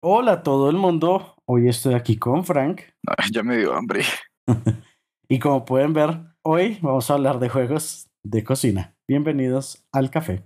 Hola a todo el mundo, hoy estoy aquí con Frank Ay, ya me dio hambre. y como pueden ver, hoy vamos a hablar de juegos de cocina. Bienvenidos al café.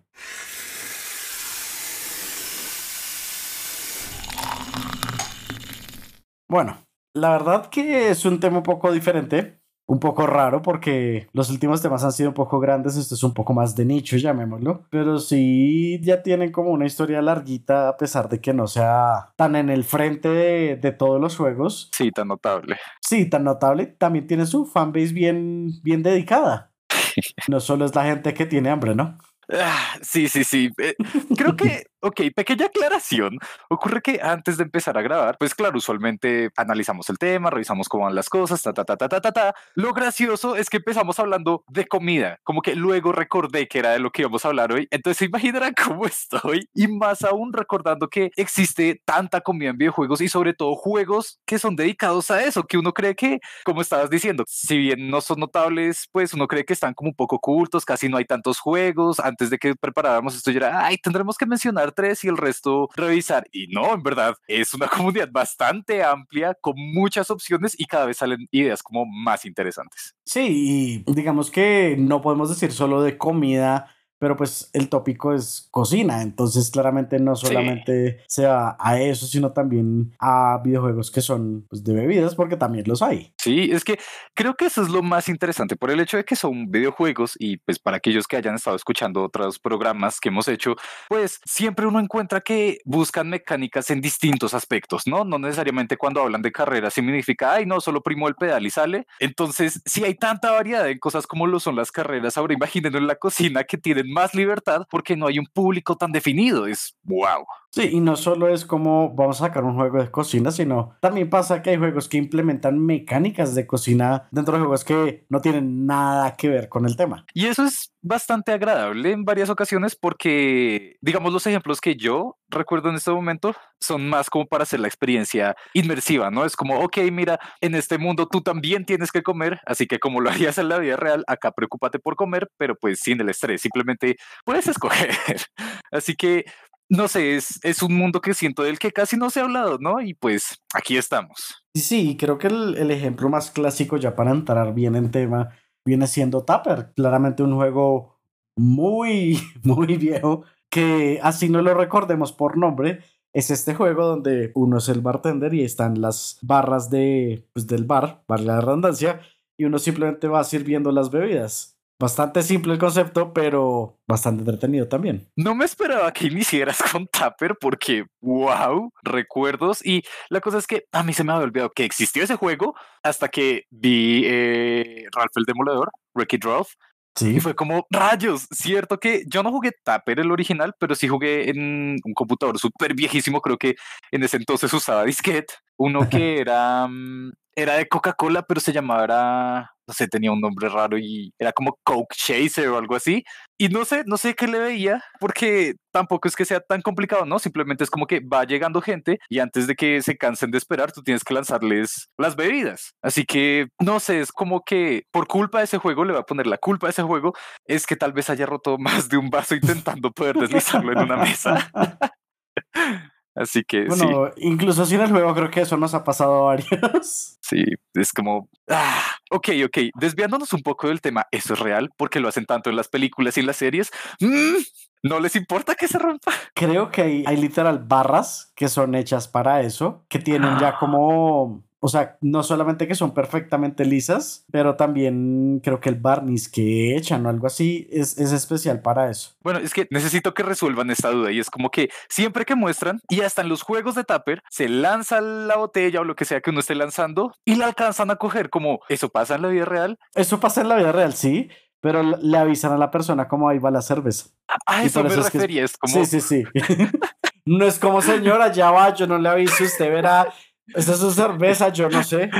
Bueno, la verdad que es un tema un poco diferente, un poco raro porque los últimos temas han sido un poco grandes, esto es un poco más de nicho, llamémoslo, pero sí ya tienen como una historia larguita a pesar de que no sea tan en el frente de, de todos los juegos. Sí, tan notable. Sí, tan notable, también tiene su fanbase bien, bien dedicada. No solo es la gente que tiene hambre, ¿no? Ah, sí, sí, sí. Eh, creo que, ok, pequeña aclaración. Ocurre que antes de empezar a grabar, pues claro, usualmente analizamos el tema, revisamos cómo van las cosas, ta, ta, ta, ta, ta, ta, ta. Lo gracioso es que empezamos hablando de comida, como que luego recordé que era de lo que íbamos a hablar hoy. Entonces se imaginarán cómo estoy y más aún recordando que existe tanta comida en videojuegos y sobre todo juegos que son dedicados a eso, que uno cree que, como estabas diciendo, si bien no son notables, pues uno cree que están como un poco ocultos, casi no hay tantos juegos. Antes de que preparáramos esto, yo era, ay, tendremos que mencionar tres y el resto revisar. Y no, en verdad, es una comunidad bastante amplia, con muchas opciones y cada vez salen ideas como más interesantes. Sí, y digamos que no podemos decir solo de comida, pero pues el tópico es cocina, entonces claramente no solamente se va a eso, sino también a videojuegos que son pues, de bebidas, porque también los hay. Sí, es que creo que eso es lo más interesante por el hecho de que son videojuegos y pues para aquellos que hayan estado escuchando otros programas que hemos hecho, pues siempre uno encuentra que buscan mecánicas en distintos aspectos, ¿no? No necesariamente cuando hablan de carreras significa, ay, no, solo primo el pedal y sale. Entonces, si hay tanta variedad en cosas como lo son las carreras, ahora imagínenlo en la cocina que tienen más libertad porque no hay un público tan definido. Es wow. Sí, y no solo es como vamos a sacar un juego de cocina, sino también pasa que hay juegos que implementan mecánicas de cocina dentro de juegos que no tienen nada que ver con el tema. Y eso es bastante agradable en varias ocasiones porque, digamos, los ejemplos que yo recuerdo en este momento son más como para hacer la experiencia inmersiva, ¿no? Es como, ok, mira, en este mundo tú también tienes que comer, así que como lo harías en la vida real, acá preocúpate por comer, pero pues sin el estrés, simplemente puedes escoger. Así que no sé, es, es un mundo que siento del que casi no se ha hablado, ¿no? Y pues aquí estamos. Sí, creo que el, el ejemplo más clásico ya para entrar bien en tema viene siendo Tapper, claramente un juego muy, muy viejo que así no lo recordemos por nombre, es este juego donde uno es el bartender y están las barras de, pues, del bar, vale la redundancia, y uno simplemente va sirviendo las bebidas. Bastante simple el concepto, pero bastante entretenido también. No me esperaba que iniciaras con Tapper porque, wow, recuerdos. Y la cosa es que a mí se me había olvidado que existió ese juego hasta que vi eh, Ralph el Demoledor, It Ralph. Sí. Y fue como, rayos, cierto que yo no jugué Tapper el original, pero sí jugué en un computador súper viejísimo, creo que en ese entonces usaba disquete, uno que era, mm, era de Coca-Cola, pero se llamaba, no sé, tenía un nombre raro y era como Coke Chaser o algo así. Y no sé, no sé qué le veía, porque tampoco es que sea tan complicado, ¿no? Simplemente es como que va llegando gente y antes de que se cansen de esperar, tú tienes que lanzarles las bebidas. Así que, no sé, es como que por culpa de ese juego, le va a poner la culpa de ese juego, es que tal vez haya roto más de un vaso intentando poder deslizarlo en una mesa. Así que sí, Bueno, incluso sin el juego creo que eso nos ha pasado a varios. sí, es como, ah, ok, ok, desviándonos un poco del tema, ¿eso es real? Porque lo hacen tanto en las películas y en las series. Mm, ¿No les importa que se rompa? Creo que hay, hay literal barras que son hechas para eso, que tienen ya como, o sea, no solamente que son perfectamente lisas, pero también creo que el barniz que echan o algo así es, es especial para eso. Bueno, es que necesito que resuelvan esta duda y es como que siempre que muestran y hasta en los juegos de Tapper se lanza la botella o lo que sea que uno esté lanzando y la alcanzan a coger como eso pasa en la vida real. Eso pasa en la vida real, sí, pero le- avisan a la persona cómo ahí va la cerveza. A, a Y eso por me que- refería, es como Sí, sí, sí. no es como señora, ya va, yo no le aviso, usted verá, esta es su cerveza, yo no sé.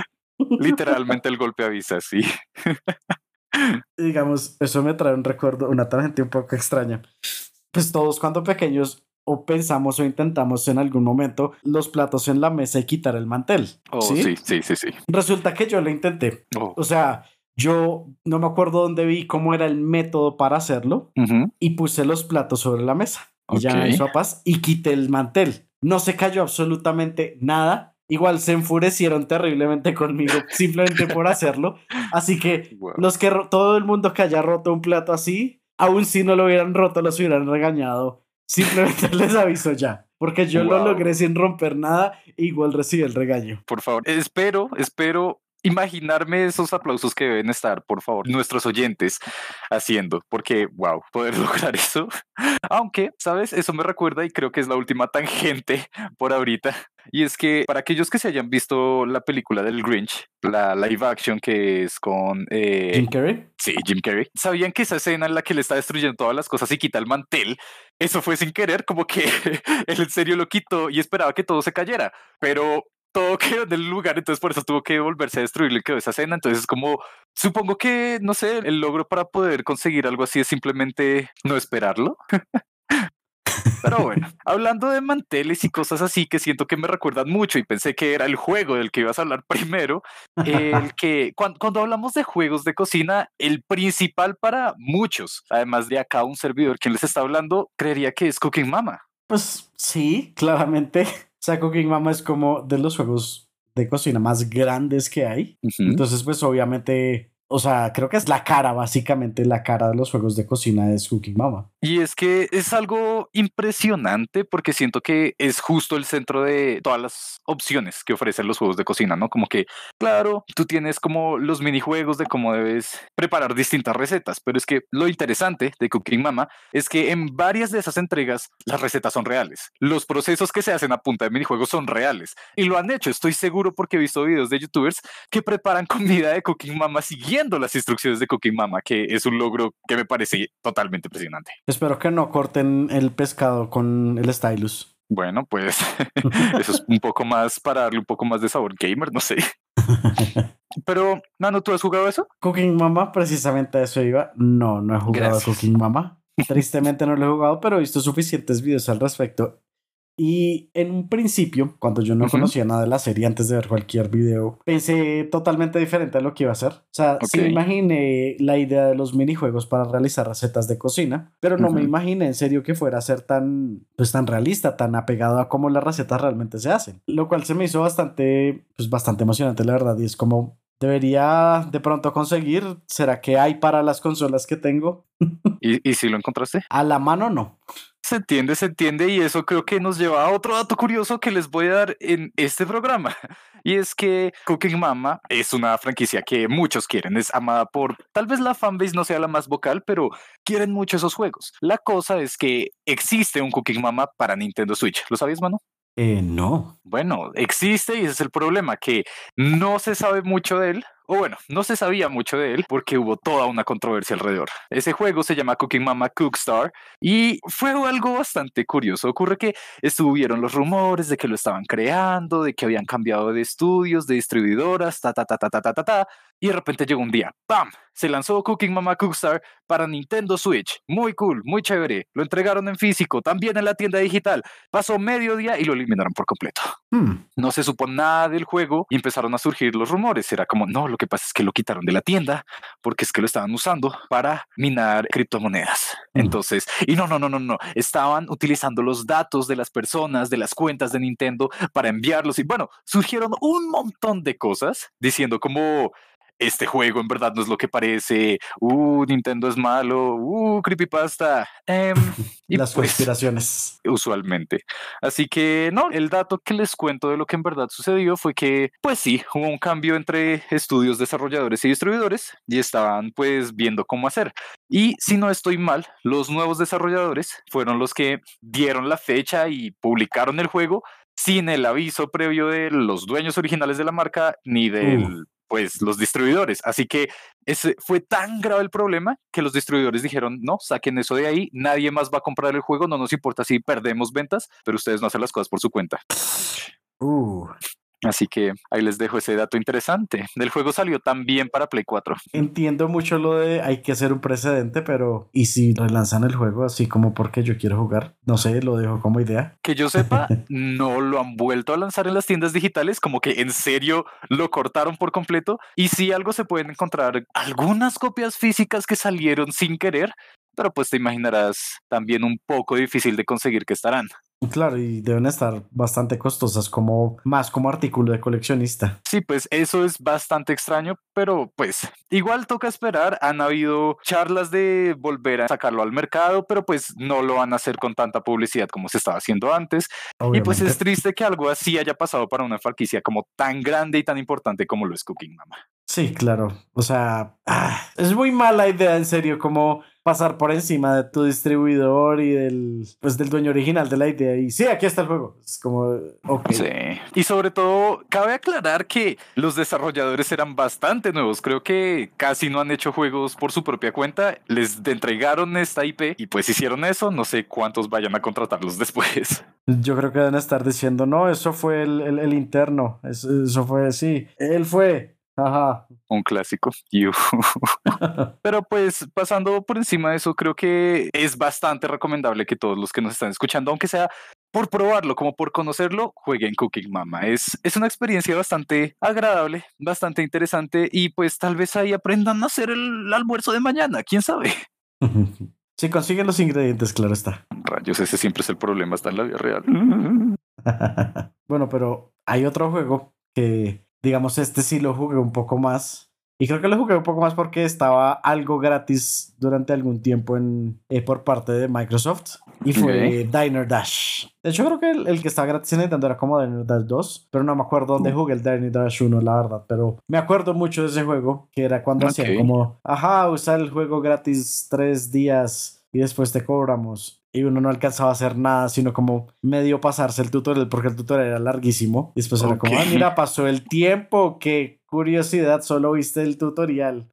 literalmente el golpe avisa, sí. Digamos, eso me trae un recuerdo, una tangente un poco extraña. Pues todos cuando pequeños o pensamos o intentamos en algún momento los platos en la mesa y quitar el mantel. Oh, ¿sí? sí, sí, sí, sí. Resulta que yo lo intenté. Oh, O sea, yo no me acuerdo dónde vi cómo era el método para hacerlo ujú. y puse los platos sobre la mesa. Y ya paz y quité el mantel. no se cayó absolutamente nada. Igual se enfurecieron terriblemente conmigo simplemente por hacerlo. Así que los que todo el mundo que haya roto un plato así, aún si no lo hubieran roto, los hubieran regañado. Simplemente les aviso ya. Porque yo lo logré sin romper nada, igual recibí el regaño. Por favor, espero, espero imaginarme esos aplausos que deben estar, por favor, nuestros oyentes haciendo, porque, wow, poder lograr eso. Aunque, ¿sabes? Eso me recuerda y creo que es la última tangente por ahorita. Y es que para aquellos que se hayan visto la película del Grinch, la live action que es con... Eh, Jim Carrey. Sí, Jim Carrey. ¿Sabían que esa escena en la que le está destruyendo todas las cosas y quita el mantel, eso fue sin querer, como que él en serio lo quitó y esperaba que todo se cayera? Pero todo quedó en el lugar, entonces por eso tuvo que volverse a destruirle quedó esa escena. Entonces, como supongo que, no sé, el logro para poder conseguir algo así es simplemente no esperarlo. Pero bueno, hablando de manteles y cosas así que siento que me recuerdan mucho y pensé que era el juego del que ibas a hablar primero, el que cuando, cuando, hablamos de juegos de cocina, el principal para muchos, además de acá un servidor quien les está hablando, creería que es Cooking Mama. Pues sí, claramente. O sea, Cooking Mama es como de los juegos de cocina más grandes que hay. Entonces, pues obviamente o sea, creo que es la cara, básicamente la cara de los juegos de cocina es Cooking Mama. Y es que es algo impresionante porque siento que es justo el centro de todas las opciones que ofrecen los juegos de cocina, ¿no? Como que, claro, tú tienes como los minijuegos de cómo debes preparar distintas recetas, pero es que lo interesante de Cooking Mama es que en varias de esas entregas las recetas son reales. Los procesos que se hacen a punta de minijuegos son reales y lo han hecho, estoy seguro porque he visto videos de youtubers que preparan comida de Cooking Mama siguiendo las instrucciones de Cooking Mama, que es un logro que me parece totalmente impresionante. Espero que no corten el pescado con el stylus. Bueno, pues eso es un poco más para darle un poco más de sabor gamer, no sé. Pero, Nano, ¿tú has jugado eso? Cooking Mama, precisamente a eso iba. No, no he jugado a Cooking Mama. Tristemente no lo he jugado, pero he visto suficientes videos al respecto y en un principio, cuando yo no conocía nada de la serie antes de ver cualquier video, pensé totalmente diferente a lo que iba a hacer. O sea, sí me imaginé la idea de los minijuegos para realizar recetas de cocina, pero no me imaginé en serio que fuera a ser tan, pues tan realista, tan apegado a cómo las recetas realmente se hacen. Lo cual se me hizo bastante, pues bastante emocionante, la verdad. Y es como, debería de pronto conseguir. ¿Será que hay para las consolas que tengo? ¿Y, y si lo encontraste? A la mano no. Se entiende, se entiende y eso creo que nos lleva a otro dato curioso que les voy a dar en este programa. Y es que Cooking Mama es una franquicia que muchos quieren, es amada por, tal vez la fanbase no sea la más vocal, pero quieren mucho esos juegos. La cosa es que existe un Cooking Mama para Nintendo Switch. ¿Lo sabías, mano? Eh, no. Bueno, existe y ese es el problema, que no se sabe mucho de él, o bueno, no se sabía mucho de él porque hubo toda una controversia alrededor. Ese juego se llama Cooking Mama Cookstar y fue algo bastante curioso. Ocurre que estuvieron los rumores de que lo estaban creando, de que habían cambiado de estudios, de distribuidoras, ta, ta, ta, ta, ta, ta, ta, ta y de repente llegó un día, ¡pam! Se lanzó Cooking Mama Cookstar para Nintendo Switch. Muy cool, muy chévere. Lo entregaron en físico, también en la tienda digital. Pasó medio día y lo eliminaron por completo. Hmm. No se supo nada del juego y empezaron a surgir los rumores. Era como, no, lo que pasa es que lo quitaron de la tienda porque es que lo estaban usando para minar criptomonedas. Hmm. Entonces, y no, no, no, no, no. Estaban utilizando los datos de las personas, de las cuentas de Nintendo para enviarlos. Y bueno, surgieron un montón de cosas diciendo como este juego en verdad no es lo que parece, uh, Nintendo es malo, uh, creepypasta. Eh, y Las pues, conspiraciones. Usualmente. Así que no, el dato que les cuento de lo que en verdad sucedió fue que, pues sí, hubo un cambio entre estudios desarrolladores y distribuidores y estaban pues viendo cómo hacer. Y si no estoy mal, los nuevos desarrolladores fueron los que dieron la fecha y publicaron el juego sin el aviso previo de los dueños originales de la marca ni del pues los distribuidores. Así que ese fue tan grave el problema que los distribuidores dijeron, no, saquen eso de ahí, nadie más va a comprar el juego, no nos importa si perdemos ventas, pero ustedes no hacen las cosas por su cuenta. Uh. Así que ahí les dejo ese dato interesante. El juego salió también para Play 4. Entiendo mucho lo de hay que hacer un precedente, pero ¿y si relanzan el juego así como porque yo quiero jugar? No sé, lo dejo como idea. Que yo sepa, no lo han vuelto a lanzar en las tiendas digitales, como que en serio lo cortaron por completo. Y si algo se pueden encontrar algunas copias físicas que salieron sin querer, pero pues te imaginarás también un poco difícil de conseguir que estarán. Claro, y deben estar bastante costosas, como más como artículo de coleccionista. Sí, pues eso es bastante extraño, pero pues igual toca esperar. Han habido charlas de volver a sacarlo al mercado, pero pues no lo van a hacer con tanta publicidad como se estaba haciendo antes. Y pues es triste que algo así haya pasado para una franquicia como tan grande y tan importante como lo es Cooking Mama. Sí, claro. O sea, ah, es muy mala idea, en serio, como pasar por encima de tu distribuidor y del, pues, del dueño original de la idea. Y sí, aquí está el juego. Es como, ok. Sí. Y sobre todo, cabe aclarar que los desarrolladores eran bastante nuevos. Creo que casi no han hecho juegos por su propia cuenta. Les entregaron esta IP y pues hicieron eso. No sé cuántos vayan a contratarlos después. Yo creo que deben estar diciendo, no, eso fue el, el, interno. Eso, eso fue, sí, él fue. Ajá. Un clásico. Pero pues pasando por encima de eso, creo que es bastante recomendable que todos los que nos están escuchando, aunque sea por probarlo, como por conocerlo, jueguen Cooking Mama. Es, es una experiencia bastante agradable, bastante interesante y pues tal vez ahí aprendan a hacer el almuerzo de mañana, quién sabe. Si consiguen los ingredientes, claro está. Rayos, ese siempre es el problema, está en la vida real. bueno, pero hay otro juego que digamos, este sí lo jugué un poco más. Y creo que lo jugué un poco más porque estaba algo gratis durante algún tiempo en, eh, por parte de Microsoft. Y fue Diner Dash. De hecho, creo que el, que estaba gratis en Nintendo era como Diner Dash 2. Pero no me acuerdo dónde jugué el Diner Dash 1, la verdad. Pero me acuerdo mucho de ese juego. Que era cuando hacían como, ajá, usar el juego gratis tres días y después te cobramos y uno no alcanzaba a hacer nada, sino como medio pasarse el tutorial porque el tutorial era larguísimo. Y después era como, ah, mira, pasó el tiempo, qué curiosidad, solo viste el tutorial.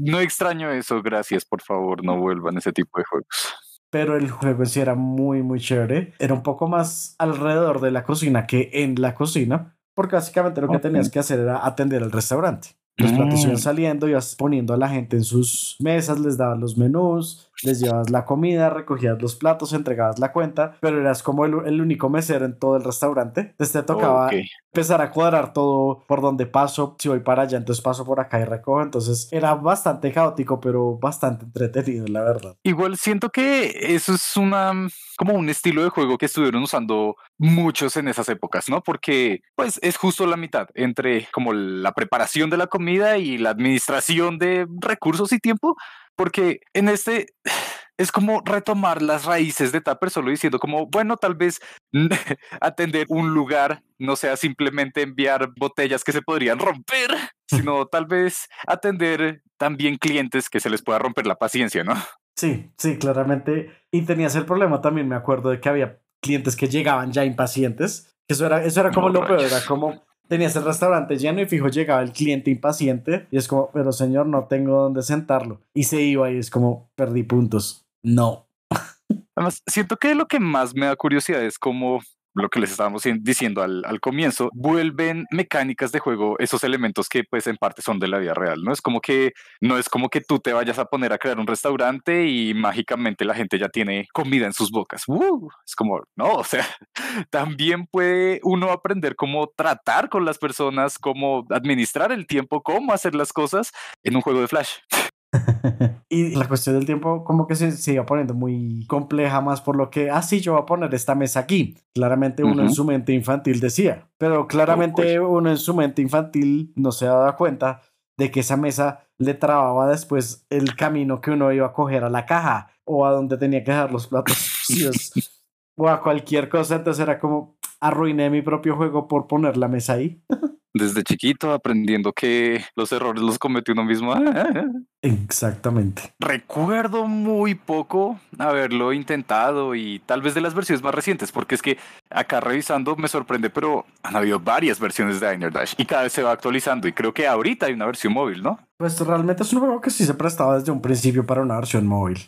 No extraño eso, gracias, por favor, no vuelvan ese tipo de juegos. Pero el juego sí era muy, muy chévere. Era un poco más alrededor de la cocina que en la cocina, porque básicamente lo que tenías que hacer era atender al restaurante. Los platos iban mm. saliendo, ibas poniendo a la gente en sus mesas, les dabas los menús, les llevabas la comida, recogías los platos, entregabas la cuenta, pero eras como el, único mesero en todo el restaurante. Entonces te tocaba empezar a cuadrar todo por donde paso, si voy para allá, entonces paso por acá y recojo. Entonces era bastante caótico, pero bastante entretenido, la verdad. Igual siento que eso es una como un estilo de juego que estuvieron usando muchos en esas épocas, ¿no? Porque pues es justo la mitad entre como la preparación de la comida y la administración de recursos y tiempo porque en este es como retomar las raíces de Tapper, solo diciendo como, bueno, tal vez atender un lugar no sea simplemente enviar botellas que se podrían romper, sino tal vez atender también clientes que se les pueda romper la paciencia, ¿no? Sí, sí, claramente. Y tenías el problema también, me acuerdo de que había clientes que llegaban ya impacientes. Eso era, eso era como lo peor, era como tenías el restaurante lleno y fijo llegaba el cliente impaciente y es como, pero señor, no tengo dónde sentarlo. Y se iba y es como, perdí puntos. No. Además, siento que lo que más me da curiosidad es cómo lo que les estábamos diciendo al, al, comienzo, vuelven mecánicas de juego esos elementos que pues en parte son de la vida real, ¿no? Es como que no es como que tú te vayas a poner a crear un restaurante y mágicamente la gente ya tiene comida en sus bocas. ¡Uh! es como, no, o sea, también puede uno aprender cómo tratar con las personas, cómo administrar el tiempo, cómo hacer las cosas en un juego de Flash. y la cuestión del tiempo como que se, se, iba poniendo muy compleja más por lo que, ah, sí, yo voy a poner esta mesa aquí. Claramente uno en su mente infantil decía, pero claramente uno en su mente infantil no se daba cuenta de que esa mesa le trababa después el camino que uno iba a coger a la caja o a donde tenía que dejar los platos o a cualquier cosa. Entonces era como, arruiné mi propio juego por poner la mesa ahí. desde chiquito aprendiendo que los errores los cometió uno mismo. Exactamente. Recuerdo muy poco haberlo intentado y tal vez de las versiones más recientes, porque es que acá revisando me sorprende, pero han habido varias versiones de Diner Dash y cada vez se va actualizando y creo que ahorita hay una versión móvil, ¿no? Pues realmente es un juego que sí se prestaba desde un principio para una versión móvil.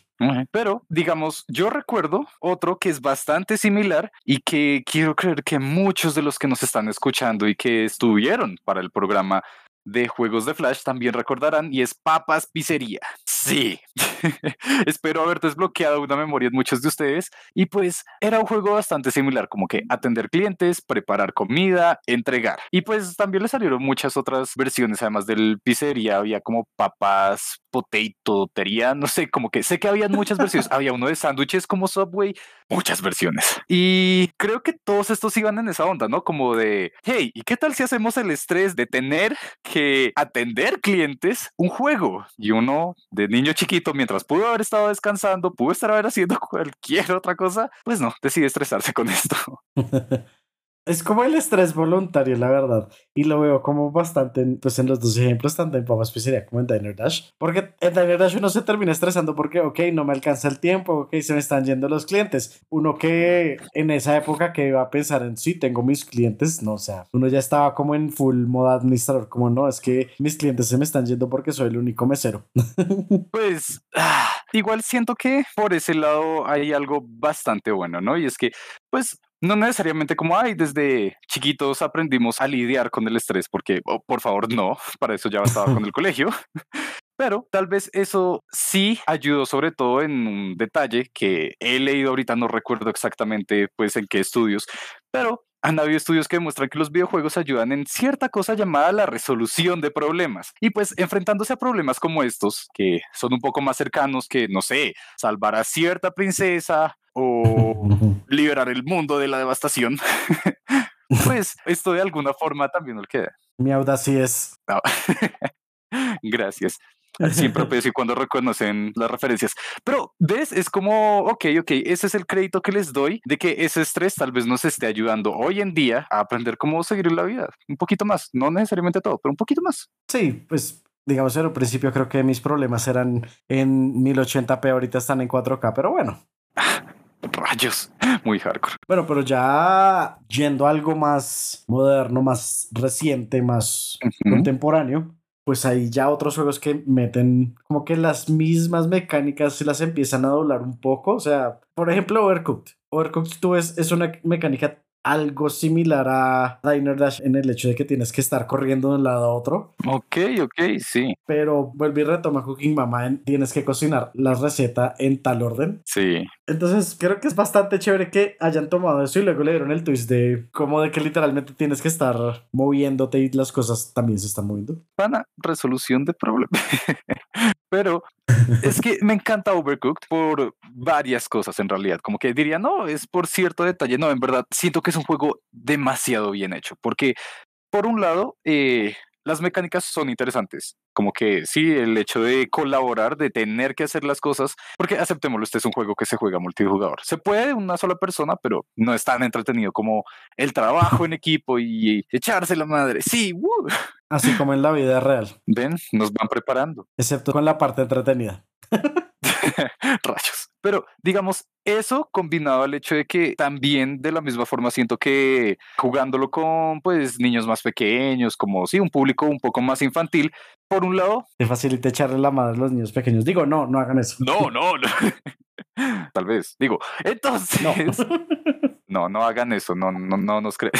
Pero, digamos, yo recuerdo otro que es bastante similar y que quiero creer que muchos de los que nos están escuchando y que estuvieron para el programa de juegos de Flash también recordarán y es Papas Pizzería. Sí, espero haber desbloqueado una memoria de muchos de ustedes y pues era un juego bastante similar, como que atender clientes, preparar comida, entregar. Y pues también le salieron muchas otras versiones, además del pizzería, había como papas, potato, tería, no sé, como que sé que había muchas versiones, había uno de sándwiches como Subway, muchas versiones. Y creo que todos estos iban en esa onda, ¿no? Como de, hey, ¿y qué tal si hacemos el estrés de tener que atender clientes un juego? Y uno de niño chiquito, mientras pudo haber estado descansando, pudo estar haciendo cualquier otra cosa, pues no, decide estresarse con esto. Es como el estrés voluntario, la verdad. Y lo veo como bastante, pues en los dos ejemplos, tanto en Papas Pizzería como en Diner Dash. Porque en Diner Dash uno se termina estresando porque, ok, no me alcanza el tiempo, ok, se me están yendo los clientes. Uno que en esa época que iba a pensar en, sí, tengo mis clientes, no, o sea, uno ya estaba como en full modo administrador, como no, es que mis clientes se me están yendo porque soy el único mesero. pues... Ah, igual siento que por ese lado hay algo bastante bueno, ¿no? Y es que, pues, no necesariamente como, ay, desde chiquitos aprendimos a lidiar con el estrés, porque, oh, por favor, no, para eso ya estaba con el colegio. Pero tal vez eso sí ayudó sobre todo en un detalle que he leído ahorita, no recuerdo exactamente pues en qué estudios, pero han habido estudios que demuestran que los videojuegos ayudan en cierta cosa llamada la resolución de problemas. Y pues enfrentándose a problemas como estos, que son un poco más cercanos que, no sé, salvar a cierta princesa o liberar el mundo de la devastación, pues esto de alguna forma también no queda. Mi audacia es. Gracias. Siempre y cuando reconocen las referencias. Pero, ¿ves? Es como, ok, ok, ese es el crédito que les doy de que ese estrés tal vez nos esté ayudando hoy en día a aprender cómo seguir la vida. Un poquito más, no necesariamente todo, pero un poquito más. Sí, pues digamos, en el principio creo que mis problemas eran en 1080p, ahorita están en 4K, pero bueno. Rayos, muy hardcore. Bueno, pero ya yendo a algo más moderno, más reciente, más contemporáneo, pues hay ya otros juegos que meten como que las mismas mecánicas se las empiezan a doblar un poco. O sea, por ejemplo, Overcooked. Overcooked tú es, es una mecánica algo similar a Diner Dash en el hecho de que tienes que estar corriendo de un lado a otro. Ok, ok, sí. Pero vuelve y retoma Cooking Mama, tienes que cocinar la receta en tal orden. Sí. Entonces creo que es bastante chévere que hayan tomado eso y luego le dieron el twist de cómo de que literalmente tienes que estar moviéndote y las cosas también se están moviendo. Pana, resolución de problemas. Pero es que me encanta Overcooked por varias cosas en realidad. Como que diría, no, es por cierto detalle. No, en verdad, siento que es un juego demasiado bien hecho. Porque, por un lado, eh, las mecánicas son interesantes. Como que sí, el hecho de colaborar, de tener que hacer las cosas, porque aceptémoslo, este es un juego que se juega multijugador. Se puede una sola persona, pero no es tan entretenido como el trabajo en equipo y echarse la madre. Sí, así como en la vida real. Ven, nos van preparando. Excepto con la parte entretenida. Rayos. Pero digamos, eso combinado al hecho de que también de la misma forma siento que jugándolo con pues niños más pequeños, como sí, un público un poco más infantil, por un lado... Te facilita echarle la madre a los niños pequeños. Digo, no, no hagan eso. No, no, no. Tal vez. Digo, entonces... No, no, hagan eso, no, no, no nos creen.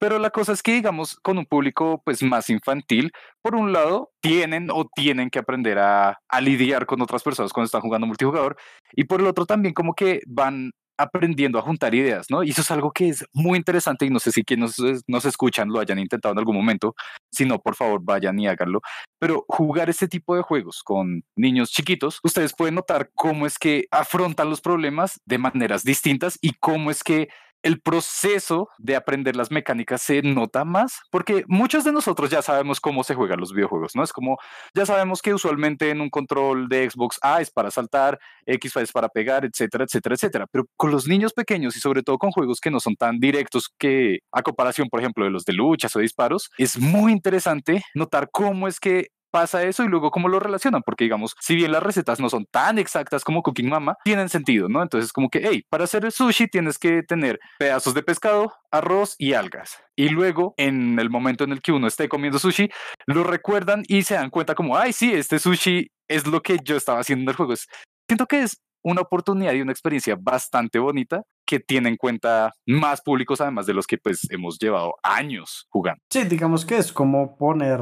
Pero la cosa es que, digamos, con un público pues más infantil, por un lado, tienen o tienen que aprender a, a lidiar con otras personas cuando están jugando multijugador, y por el otro también como que van aprendiendo a juntar ideas, ¿no? Y eso es algo que es muy interesante y no sé si quienes nos, nos, escuchan lo hayan intentado en algún momento, si no, por favor, vayan y háganlo. Pero jugar este tipo de juegos con niños chiquitos, ustedes pueden notar cómo es que afrontan los problemas de maneras distintas y cómo es que el proceso de aprender las mecánicas se nota más, porque muchos de nosotros ya sabemos cómo se juegan los videojuegos, ¿no? Es como, ya sabemos que usualmente en un control de Xbox A es para saltar, X es para pegar, etcétera, etcétera, etcétera. Pero con los niños pequeños y sobre todo con juegos que no son tan directos que a comparación, por ejemplo, de los de luchas o disparos, es muy interesante notar cómo es que pasa eso y luego cómo lo relacionan, porque digamos, si bien las recetas no son tan exactas como Cooking Mama, tienen sentido, ¿no? Entonces como que, hey, para hacer el sushi tienes que tener pedazos de pescado, arroz y algas. Y luego, en el momento en el que uno esté comiendo sushi, lo recuerdan y se dan cuenta como, ay, sí, este sushi es lo que yo estaba haciendo en el juego. Siento que es una oportunidad y una experiencia bastante bonita que tiene en cuenta más públicos además de los que pues hemos llevado años jugando. Sí, digamos que es como poner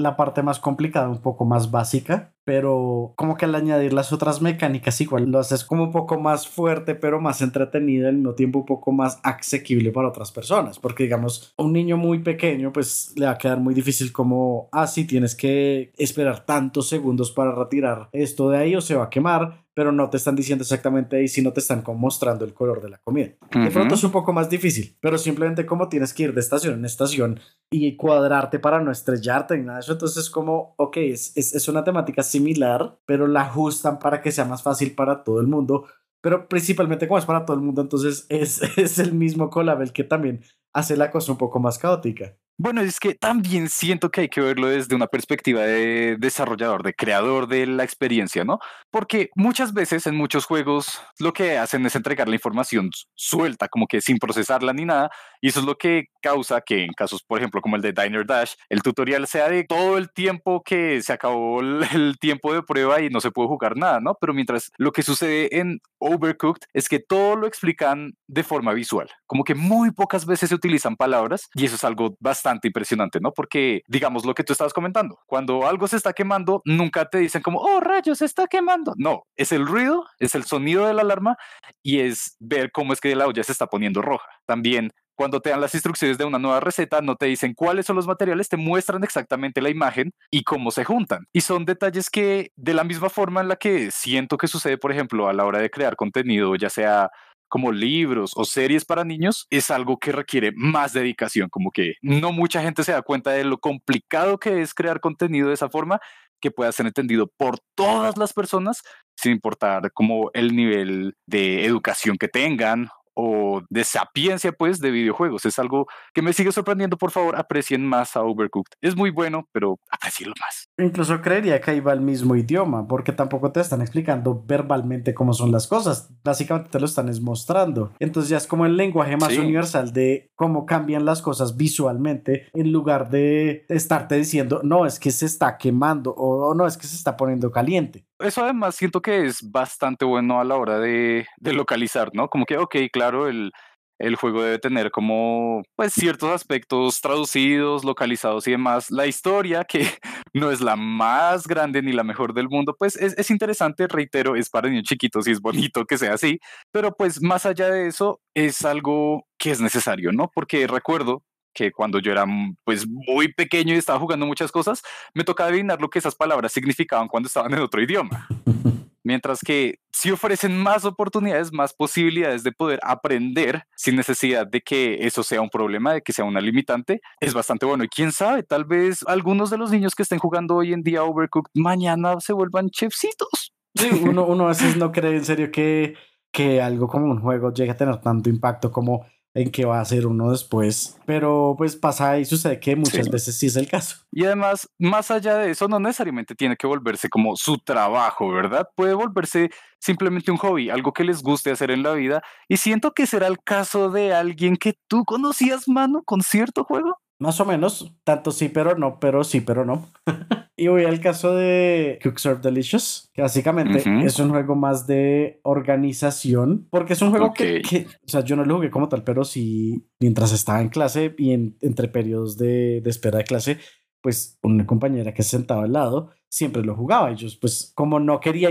la parte más complicada, un poco más básica, pero como que al añadir las otras mecánicas igual lo haces como un poco más fuerte, pero más entretenido, al mismo tiempo un poco más asequible para otras personas, porque digamos, un niño muy pequeño pues le va a quedar muy difícil como, ah, tienes que esperar tantos segundos para retirar esto de ahí o se va a quemar, pero no te están diciendo exactamente ahí, sino te están como mostrando el color de la comida. De pronto es un poco más difícil, pero simplemente como tienes que ir de estación en estación y cuadrarte para no estrellarte ni nada de eso, entonces como, ok, es, es, es una temática similar, pero la ajustan para que sea más fácil para todo el mundo, pero principalmente como es para todo el mundo, entonces es, es el mismo Colabel que también hace la cosa un poco más caótica. Bueno, es que también siento que hay que verlo desde una perspectiva de desarrollador, de creador de la experiencia, ¿no? Porque muchas veces en muchos juegos lo que hacen es entregar la información suelta, como que sin procesarla ni nada, y eso es lo que causa que en casos, por ejemplo, como el de Diner Dash, el tutorial sea de todo el tiempo que se acabó el, tiempo de prueba y no se puede jugar nada, ¿no? Pero mientras lo que sucede en Overcooked es que todo lo explican de forma visual, como que muy pocas veces se utilizan palabras y eso es algo bastante impresionante, ¿no? Porque, digamos, lo que tú estabas comentando, cuando algo se está quemando, nunca te dicen como, oh, rayos, se está quemando. No, es el ruido, es el sonido de la alarma y es ver cómo es que la olla se está poniendo roja. También cuando te dan las instrucciones de una nueva receta, no te dicen cuáles son los materiales, te muestran exactamente la imagen y cómo se juntan. Y son detalles que, de la misma forma en la que siento que sucede, por ejemplo, a la hora de crear contenido, ya sea como libros o series para niños es algo que requiere más dedicación, como que no mucha gente se da cuenta de lo complicado que es crear contenido de esa forma que pueda ser entendido por todas las personas sin importar como el nivel de educación que tengan o de sapiencia pues de videojuegos. Es algo que me sigue sorprendiendo. Por favor, aprecien más a Overcooked. Es muy bueno, pero aprecienlo más. Incluso creería que ahí va el mismo idioma, porque tampoco te están explicando verbalmente cómo son las cosas. Básicamente te lo están mostrando. Entonces ya es como el lenguaje más universal de cómo cambian las cosas visualmente en lugar de estarte diciendo, no, es que se está quemando o no, es que se está poniendo caliente. Eso además siento que es bastante bueno a la hora de, de localizar, ¿no? Como que, ok, claro, el, el juego debe tener como pues ciertos aspectos traducidos, localizados y demás. La historia, que no es la más grande ni la mejor del mundo, pues es, es, interesante, reitero, es para niños chiquitos y es bonito que sea así, pero pues más allá de eso es algo que es necesario, ¿no? Porque recuerdo que cuando yo era mm, pues muy pequeño y estaba jugando muchas cosas, me tocaba adivinar lo que esas palabras significaban cuando estaban en otro idioma. Mientras que si ofrecen más oportunidades, más posibilidades de poder aprender sin necesidad de que eso sea un problema, de que sea una limitante, es bastante bueno. Y quién sabe, tal vez algunos de los niños que estén jugando hoy en día Overcooked mañana se vuelvan chefcitos. Sí, uno, uno a veces no cree en serio que, que algo como un juego llegue a tener tanto impacto como en qué va a ser uno después. Pero pues pasa y sucede que muchas veces sí es el caso. Y además, más allá de eso, no necesariamente tiene que volverse como su trabajo, ¿verdad? Puede volverse simplemente un hobby, algo que les guste hacer en la vida. Y siento que será el caso de alguien que tú conocías, mano, con cierto juego. Más o menos, tanto sí, pero no, pero sí, pero no. y voy al caso de Cook Serve Delicious, que básicamente es un juego más de organización, porque es un juego que, o sea, yo no lo jugué como tal, pero sí, mientras estaba en clase y en, entre periodos de, de espera de clase, pues una compañera que se sentaba al lado siempre lo jugaba. Y yo, pues, como no quería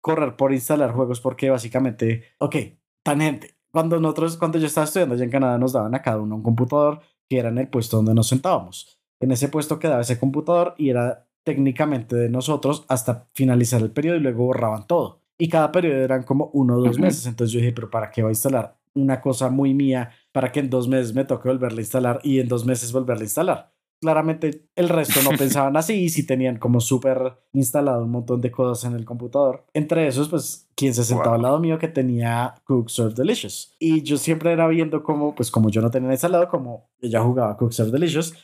correr por instalar juegos, porque básicamente, ok, tangente. Cuando nosotros, cuando yo estaba estudiando allá en Canadá, nos daban a cada uno un computador que era en el puesto donde nos sentábamos. En ese puesto quedaba ese computador y era técnicamente de nosotros hasta finalizar el periodo y luego borraban todo. Y cada periodo eran como uno o dos meses. Entonces yo dije, pero ¿para qué va a instalar una cosa muy mía para que en dos meses me toque volverla a instalar y en dos meses volverla a instalar? Claramente el resto no pensaban así y sí tenían como súper instalado un montón de cosas en el computador. Entre esos, pues, quien se sentaba al lado mío que tenía Cook Serve Delicious. Y yo siempre era viendo como, pues como yo no tenía instalado, como ella jugaba Cook Serve Delicious.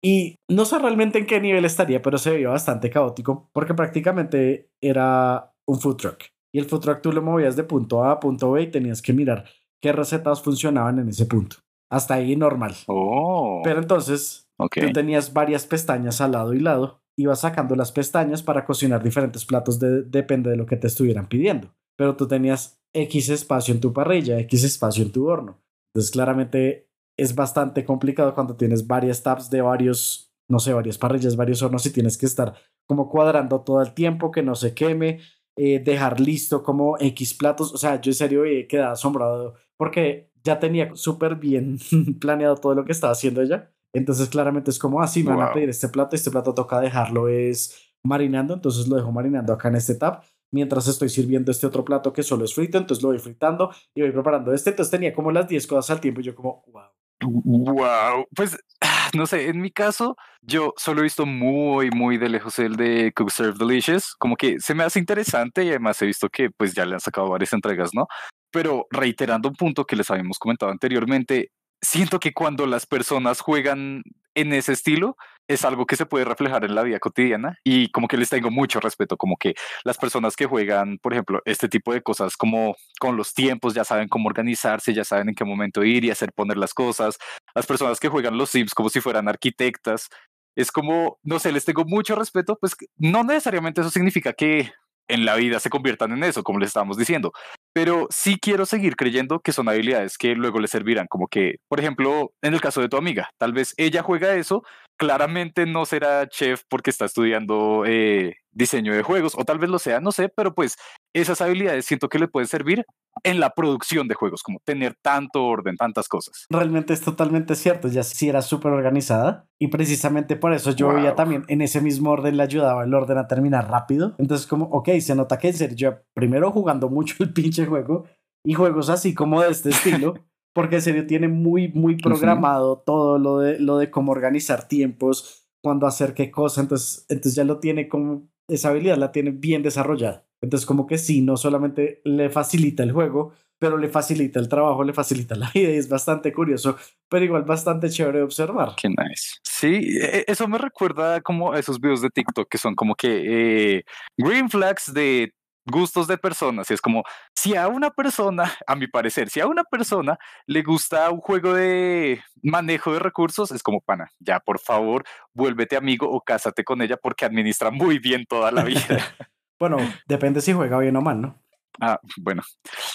Y no sé realmente en qué nivel estaría, pero se veía bastante caótico porque prácticamente era un food truck. Y el food truck tú lo movías de punto A a punto B y tenías que mirar qué recetas funcionaban en ese punto. Hasta ahí normal. Oh. Pero entonces Tú tenías varias pestañas al lado y lado, ibas sacando las pestañas para cocinar diferentes platos, depende de lo que te estuvieran pidiendo. Pero tú tenías X espacio en tu parrilla, X espacio en tu horno. Entonces, claramente es bastante complicado cuando tienes varias tabs de varios no sé, varias parrillas, varios hornos y tienes que estar como cuadrando todo el tiempo, que no se queme, eh, dejar listo como X platos. O sea, yo en serio quedado asombrado porque ya tenía súper bien planeado todo lo que estaba haciendo ella. Entonces claramente es como así, ah, me van a pedir este plato, este plato toca dejarlo es marinando, entonces lo dejo marinando acá en este tab mientras estoy sirviendo este otro plato que solo es frito, entonces lo voy fritando y voy preparando este, entonces tenía como las 10 cosas al tiempo y yo como, wow. Wow, pues no sé, en mi caso yo solo he visto muy, muy de lejos el de Cook Serve Delicious, como que se me hace interesante y además he visto que pues ya le han sacado varias entregas, ¿no? Pero reiterando un punto que les habíamos comentado anteriormente, siento que cuando las personas juegan en ese estilo, es algo que se puede reflejar en la vida cotidiana y como que les tengo mucho respeto, como que las personas que juegan, por ejemplo, este tipo de cosas como con los tiempos, ya saben cómo organizarse, ya saben en qué momento ir y hacer poner las cosas, las personas que juegan los Sims como si fueran arquitectas, es como, no sé, les tengo mucho respeto, pues no necesariamente eso significa que en la vida se conviertan en eso, como les estábamos diciendo. Pero sí quiero seguir creyendo que son habilidades que luego le servirán, como que, por ejemplo, en el caso de tu amiga, tal vez ella juega eso, claramente no será chef porque está estudiando eh, diseño de juegos, o tal vez lo sea, no sé, pero pues esas habilidades siento que le pueden servir en la producción de juegos, como tener tanto orden, tantas cosas. Realmente es totalmente cierto, ya sí era súper organizada y precisamente por eso yo veía también en ese mismo orden le ayudaba el orden a terminar rápido. Entonces como, ok, se nota que en serio, yo primero jugando mucho el pinche juego y juegos así como de este estilo. Porque en serio tiene muy, muy programado todo lo de, lo de cómo organizar tiempos, cuándo hacer qué cosa, entonces, entonces ya lo tiene como, esa habilidad la tiene bien desarrollada. Entonces como que sí, no solamente le facilita el juego, pero le facilita el trabajo, le facilita la vida y es bastante curioso, pero igual bastante chévere observar. Qué nice. Sí, e, eso me recuerda como a esos videos de TikTok que son como que eh, green flags de gustos de personas. Y es como, si a una persona, a mi parecer, si a una persona le gusta un juego de manejo de recursos, es como, pana, ya por favor, vuélvete amigo o cásate con ella porque administra muy bien toda la vida. bueno, depende si juega bien o mal, ¿no? Ah, bueno,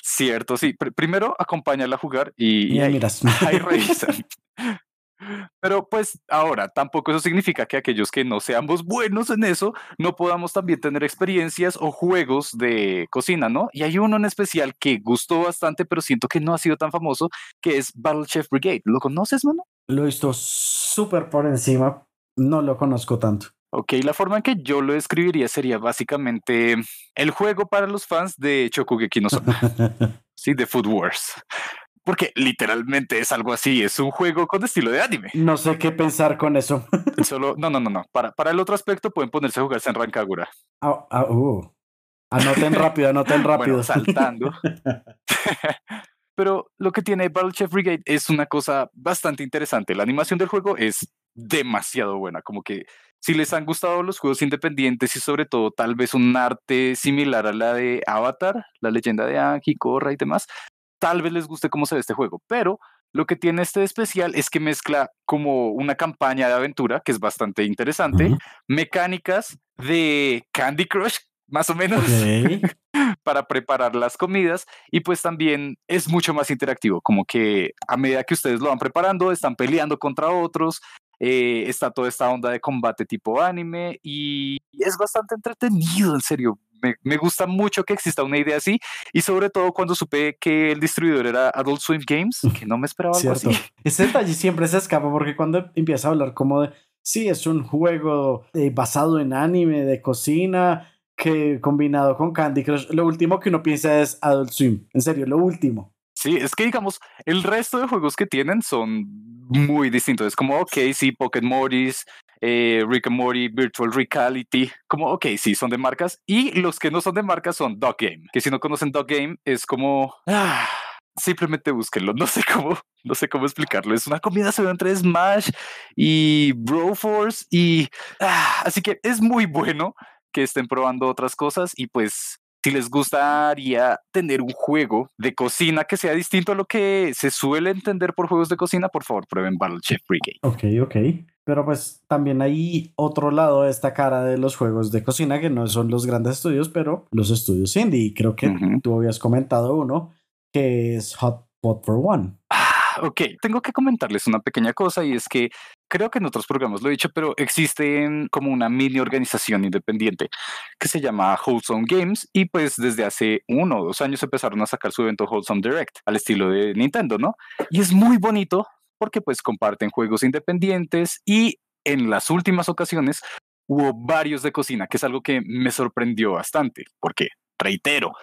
cierto, sí. primero acompáñala a jugar y, ahí revisan. Pero pues ahora, tampoco eso significa que aquellos que no seamos buenos en eso, no podamos también tener experiencias o juegos de cocina, ¿no? Y hay uno en especial que gustó bastante, pero siento que no ha sido tan famoso, que es Battle Chef Brigade. ¿Lo conoces, mano? Lo he visto súper por encima, no lo conozco tanto. Ok, la forma en que yo lo describiría sería básicamente el juego para los fans de Chokugeki no sí, de Food Wars porque literalmente es algo así, es un juego con estilo de anime. No sé qué pensar con eso. Solo, no, no, no, no. Para, para el otro aspecto pueden ponerse a jugarse en Rancagura. Ah, ah, uh. Anoten rápido, anoten rápido. Bueno, saltando. Pero lo que tiene Battle Chef Brigade es una cosa bastante interesante. La animación del juego es demasiado buena, como que si les han gustado los juegos independientes y sobre todo tal vez un arte similar a la de Avatar, la leyenda de Anki, Korra y demás, tal vez les guste cómo se ve este juego, pero lo que tiene este especial es que mezcla como una campaña de aventura que es bastante interesante, mecánicas de Candy Crush, más o menos, para preparar las comidas y pues también es mucho más interactivo, como que a medida que ustedes lo van preparando, están peleando contra otros, eh, está toda esta onda de combate tipo anime y es bastante entretenido, en serio me, gusta mucho que exista una idea así y sobre todo cuando supe que el distribuidor era Adult Swim Games, que no me esperaba algo así. Ese detalle siempre se escapa porque cuando empieza a hablar como de, sí, es un juego eh, basado en anime, de cocina, que combinado con Candy Crush, lo último que uno piensa es Adult Swim, en serio, lo último. Sí, es que digamos, el resto de juegos que tienen son muy distintos. Es como, ok, sí, Pocket Mortis, eh, Rick and Morty, Virtual Reality, como, ok, sí, son de marcas. Y los que no son de marcas son Dog Game, que si no conocen Dog Game es como... Ah, simplemente búsquenlo, no sé cómo, no sé cómo explicarlo. Es una combinación entre Smash y Broforce y ah, así que es muy bueno que estén probando otras cosas y pues si les gustaría tener un juego de cocina que sea distinto a lo que se suele entender por juegos de cocina, por favor, prueben Battle Chef Brigade. Ok, ok. Pero pues también hay otro lado de esta cara de los juegos de cocina que no son los grandes estudios, pero los estudios indie. Y creo que tú habías comentado uno que es Hot Pot for One. Ah, ok, tengo que comentarles una pequeña cosa y es que creo que en otros programas lo he dicho, pero existe como una mini organización independiente que se llama Wholesome Games y pues desde hace uno o dos años empezaron a sacar su evento Wholesome Direct al estilo de Nintendo, ¿no? Y es muy bonito porque pues comparten juegos independientes y en las últimas ocasiones hubo varios de cocina, que es algo que me sorprendió bastante, porque, reitero,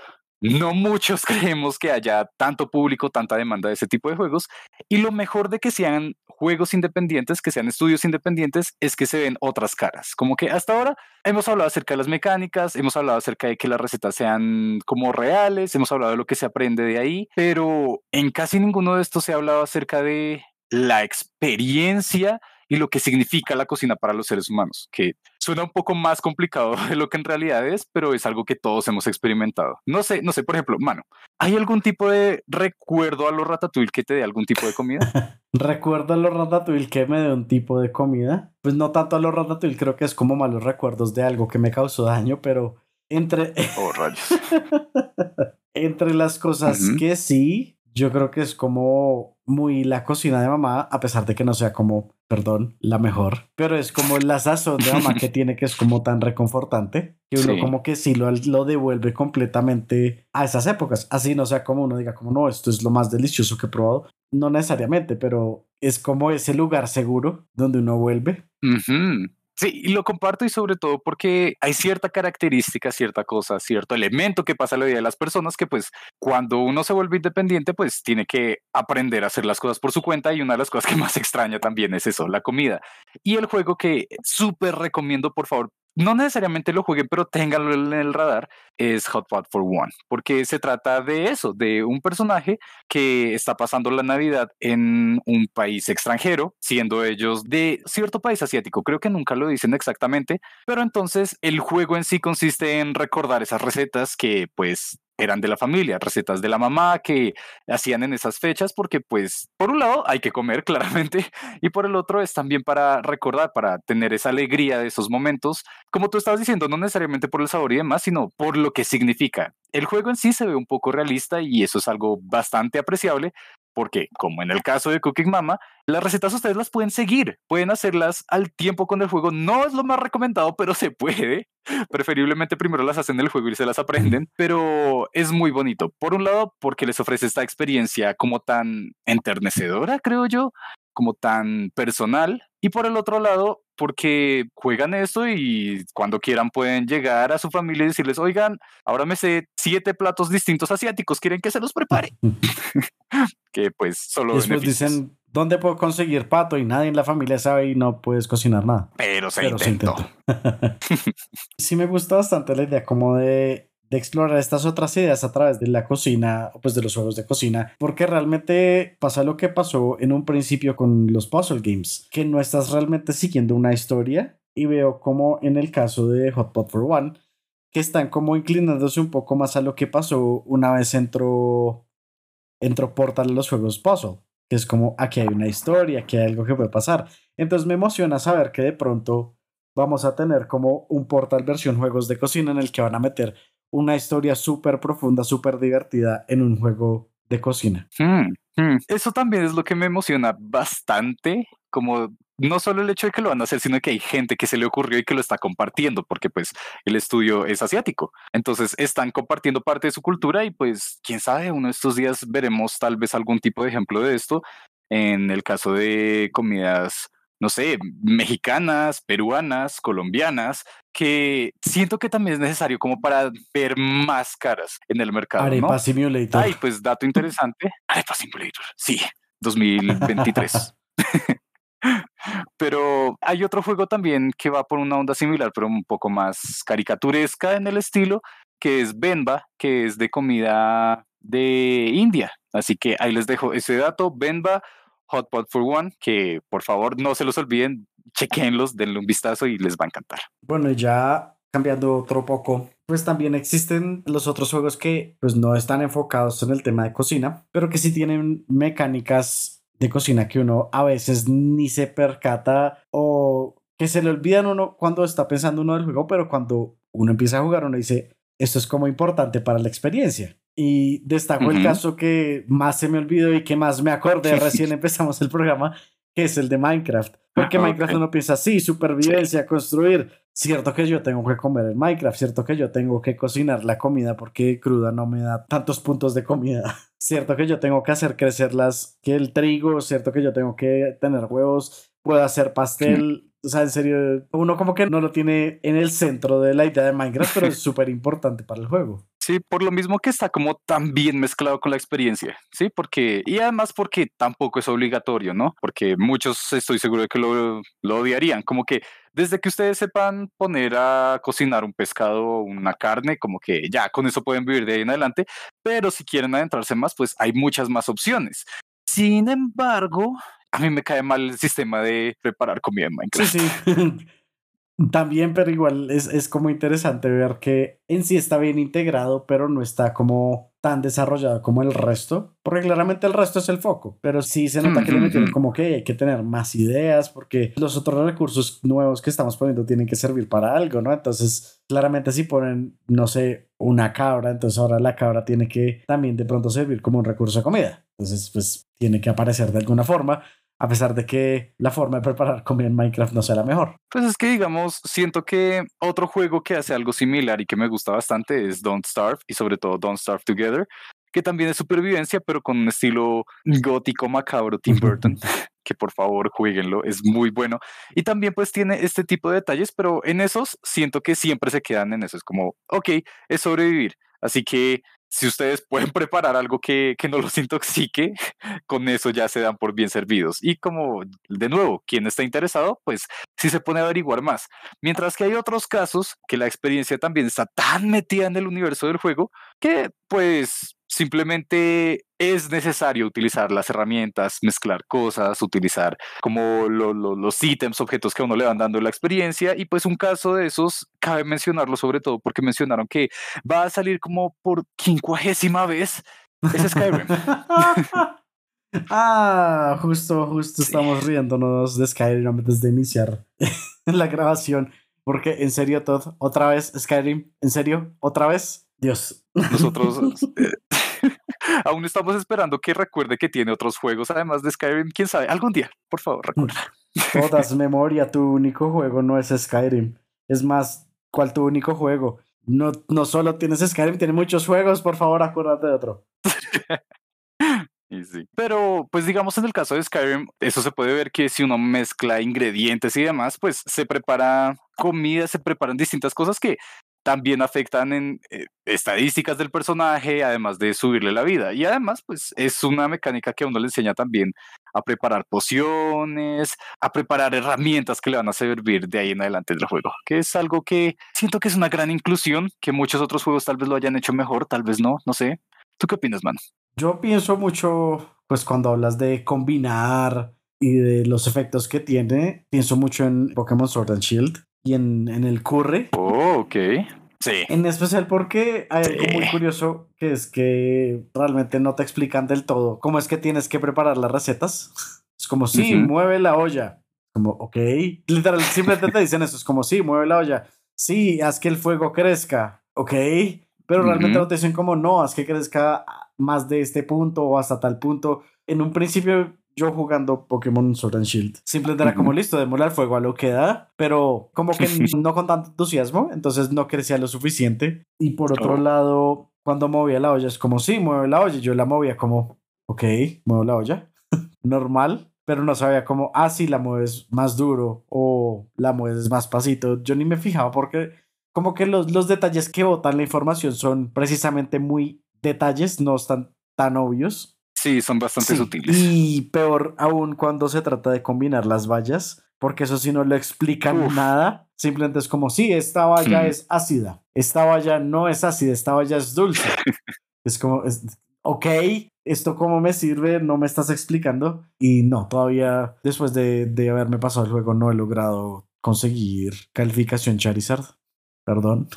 no muchos creemos que haya tanto público, tanta demanda de ese tipo de juegos. Y lo mejor de que sean juegos independientes, que sean estudios independientes, es que se ven otras caras. Como que hasta ahora hemos hablado acerca de las mecánicas, hemos hablado acerca de que las recetas sean como reales, hemos hablado de lo que se aprende de ahí, pero en casi ninguno de estos se ha hablado acerca de la experiencia y lo que significa la cocina para los seres humanos, que suena un poco más complicado de lo que en realidad es, pero es algo que todos hemos experimentado. No sé, no sé, por ejemplo, mano, ¿hay algún tipo de recuerdo a los ratatouille que te dé algún tipo de comida? recuerdo a los ratatouille que me dé un tipo de comida. Pues no tanto a los ratatouille, creo que es como malos recuerdos de algo que me causó daño, pero entre... Oh, rayos. entre las cosas que sí, yo creo que es como muy la cocina de mamá, a pesar de que no sea como, perdón, la mejor, pero es como la sazón de mamá que tiene que es como tan reconfortante que uno como que sí lo, lo devuelve completamente a esas épocas. Así no sea como uno diga como no, esto es lo más delicioso que he probado. No necesariamente, pero es como ese lugar seguro donde uno vuelve. Sí, lo comparto y sobre todo porque hay cierta característica, cierta cosa, cierto elemento que pasa en la vida de las personas que pues cuando uno se vuelve independiente pues tiene que aprender a hacer las cosas por su cuenta y una de las cosas que más extraña también es eso, la comida. Y el juego que súper recomiendo, por favor, no necesariamente lo jueguen, pero ténganlo en el radar, es Hot Pot for One, porque se trata de eso, de un personaje que está pasando la Navidad en un país extranjero, siendo ellos de cierto país asiático, creo que nunca lo dicen exactamente, pero entonces el juego en sí consiste en recordar esas recetas que pues eran de la familia, recetas de la mamá que hacían en esas fechas, porque pues por un lado hay que comer claramente y por el otro es también para recordar, para tener esa alegría de esos momentos, como tú estabas diciendo, no necesariamente por el sabor y demás, sino por lo que significa. El juego en sí se ve un poco realista y eso es algo bastante apreciable, porque, como en el caso de Cooking Mama, las recetas ustedes las pueden seguir, pueden hacerlas al tiempo con el juego. No es lo más recomendado, pero se puede. Preferiblemente primero las hacen en el juego y se las aprenden, pero es muy bonito. Por un lado, porque les ofrece esta experiencia como tan enternecedora, creo yo, como tan personal. Y por el otro lado, porque juegan esto y cuando quieran pueden llegar a su familia y decirles, oigan, ahora me sé siete platos distintos asiáticos, ¿quieren que se los prepare? que pues solo... Después dicen, ¿dónde puedo conseguir pato? Y nadie en la familia sabe y no puedes cocinar nada. Pero se intentó. sí me gusta bastante la idea como de de explorar estas otras ideas a través de la cocina, pues de los juegos de cocina, porque realmente pasa lo que pasó en un principio con los puzzle games, que no estás realmente siguiendo una historia y veo como en el caso de Hot Pot for One, que están como inclinándose un poco más a lo que pasó una vez entró, entró Portal en los juegos puzzle, que es como aquí hay una historia, aquí hay algo que puede pasar. Entonces me emociona saber que de pronto vamos a tener como un Portal versión juegos de cocina en el que van a meter una historia súper profunda, súper divertida en un juego de cocina. Hmm, hmm. Eso también es lo que me emociona bastante, como no solo el hecho de que lo van a hacer, sino que hay gente que se le ocurrió y que lo está compartiendo, porque pues el estudio es asiático. Entonces están compartiendo parte de su cultura y pues quién sabe, uno de estos días veremos tal vez algún tipo de ejemplo de esto. En el caso de comidas no sé, mexicanas, peruanas, colombianas, que siento que también es necesario como para ver más caras en el mercado. Arepa Simulator. Ay, pues dato interesante. Arepa Simulator, sí, 2023. pero hay otro juego también que va por una onda similar, pero un poco más caricaturesca en el estilo, que es Benba, que es de comida de India. Así que ahí les dejo ese dato. Benba Hot Pot for One, que por favor no se los olviden, chequenlos, denle un vistazo y les va a encantar. Bueno, ya cambiando otro poco, pues también existen los otros juegos que pues no están enfocados en el tema de cocina, pero que sí tienen mecánicas de cocina que uno a veces ni se percata o que se le olvidan uno cuando está pensando uno del juego, pero cuando uno empieza a jugar uno dice, esto es como importante para la experiencia. Y destaco el caso que más se me olvidó y que más me acordé recién empezamos el programa, que es el de Minecraft. Porque Minecraft uno piensa, sí, supervivencia, construir. Cierto que yo tengo que comer en Minecraft, cierto que yo tengo que cocinar la comida porque cruda no me da tantos puntos de comida. Cierto que yo tengo que hacer crecer las, que el trigo, cierto que yo tengo que tener huevos, puedo hacer pastel, o sea, en serio, uno como que no lo tiene en el centro de la idea de Minecraft, pero es súper importante para el juego. Sí, por lo mismo que está como tan bien mezclado con la experiencia, sí, porque, y además porque tampoco es obligatorio, ¿no? Porque muchos estoy seguro de que lo, lo odiarían, como que desde que ustedes sepan poner a cocinar un pescado o una carne, como que ya con eso pueden vivir de ahí en adelante, pero si quieren adentrarse más, pues hay muchas más opciones. Sin embargo, a mí me cae mal el sistema de preparar comida en Minecraft. Sí, sí. También, pero igual es, es, como interesante ver que en sí está bien integrado, pero no está como tan desarrollado como el resto, porque claramente el resto es el foco, pero sí se nota que le metieron como que hay que tener más ideas, porque los otros recursos nuevos que estamos poniendo tienen que servir para algo, ¿no? Entonces, claramente si ponen, no sé, una cabra, entonces ahora la cabra tiene que también de pronto servir como un recurso de comida. Entonces, pues tiene que aparecer de alguna forma a pesar de que la forma de preparar comida en Minecraft no sea la mejor. Pues es que, digamos, siento que otro juego que hace algo similar y que me gusta bastante es Don't Starve y sobre todo Don't Starve Together, que también es supervivencia, pero con un estilo gótico macabro Tim Burton. que por favor jueguenlo, es muy bueno. Y también pues tiene este tipo de detalles, pero en esos siento que siempre se quedan en eso. Es como, ok, es sobrevivir. Así que si ustedes pueden preparar algo que, que, no los intoxique, con eso ya se dan por bien servidos. Y como, de nuevo, quien está interesado, pues sí se pone a averiguar más. Mientras que hay otros casos que la experiencia también está tan metida en el universo del juego que pues simplemente es necesario utilizar las herramientas, mezclar cosas, utilizar como los ítems, objetos que a uno le van dando la experiencia. Y pues un caso de esos, cabe mencionarlo sobre todo porque mencionaron que va a salir como por quincuagésima vez. Es Skyrim. ah, justo, justo estamos riéndonos de Skyrim antes de iniciar la grabación. Porque en serio, Todd, otra vez Skyrim, en serio, otra vez. Dios. Nosotros eh, aún estamos esperando que recuerde que tiene otros juegos además de Skyrim. Quién sabe, algún día, por favor, recuerda. Todas memoria, tu único juego no es Skyrim. Es más, ¿cuál tu único juego? No, no solo tienes Skyrim, tiene muchos juegos, por favor, acuérdate de otro. Y sí. Pero, pues digamos en el caso de Skyrim, eso se puede ver que si uno mezcla ingredientes y demás, pues se prepara comida, se preparan distintas cosas que también afectan en eh, estadísticas del personaje, además de subirle la vida. Y además, pues es una mecánica que a uno le enseña también a preparar pociones, a preparar herramientas que le van a servir de ahí en adelante del juego, que es algo que siento que es una gran inclusión, que muchos otros juegos tal vez lo hayan hecho mejor, tal vez no, no sé. ¿Tú qué opinas, mano? Yo pienso mucho, pues cuando hablas de combinar y de los efectos que tiene, pienso mucho en Pokémon Sword and Shield y en, en el curry. Oh, ok. Sí. En especial porque hay algo muy curioso que es que realmente no te explican del todo cómo es que tienes que preparar las recetas. Es como, sí, mueve la olla. Como, ok. Literal, simplemente te dicen eso. Es como, sí, mueve la olla. Sí, haz que el fuego crezca. Ok. Pero realmente no te dicen como, no, haz que crezca más de este punto o hasta tal punto. En un principio yo jugando Pokémon Sword and Shield. Simplemente era como listo, démosle al fuego a lo que da, pero como que no con tanto entusiasmo, entonces no crecía lo suficiente. Y por otro oh. lado, cuando movía la olla, es como, sí, mueve la olla. Yo la movía como, ok, muevo la olla. Normal, pero no sabía cómo, ah, sí, la mueves más duro o la mueves más pasito. Yo ni me fijaba porque como que los, los detalles que botan la información son precisamente muy detalles, no están tan obvios. Sí, son bastante sutiles. Y peor aún cuando se trata de combinar las vallas, porque eso sí no le explican nada. Simplemente es como, sí, esta valla es ácida, esta valla no es ácida, esta valla es dulce. es como, ok, ¿esto cómo me sirve? No me estás explicando. Y no, todavía después de, de haberme pasado el juego no he logrado conseguir calificación Charizard. Perdón.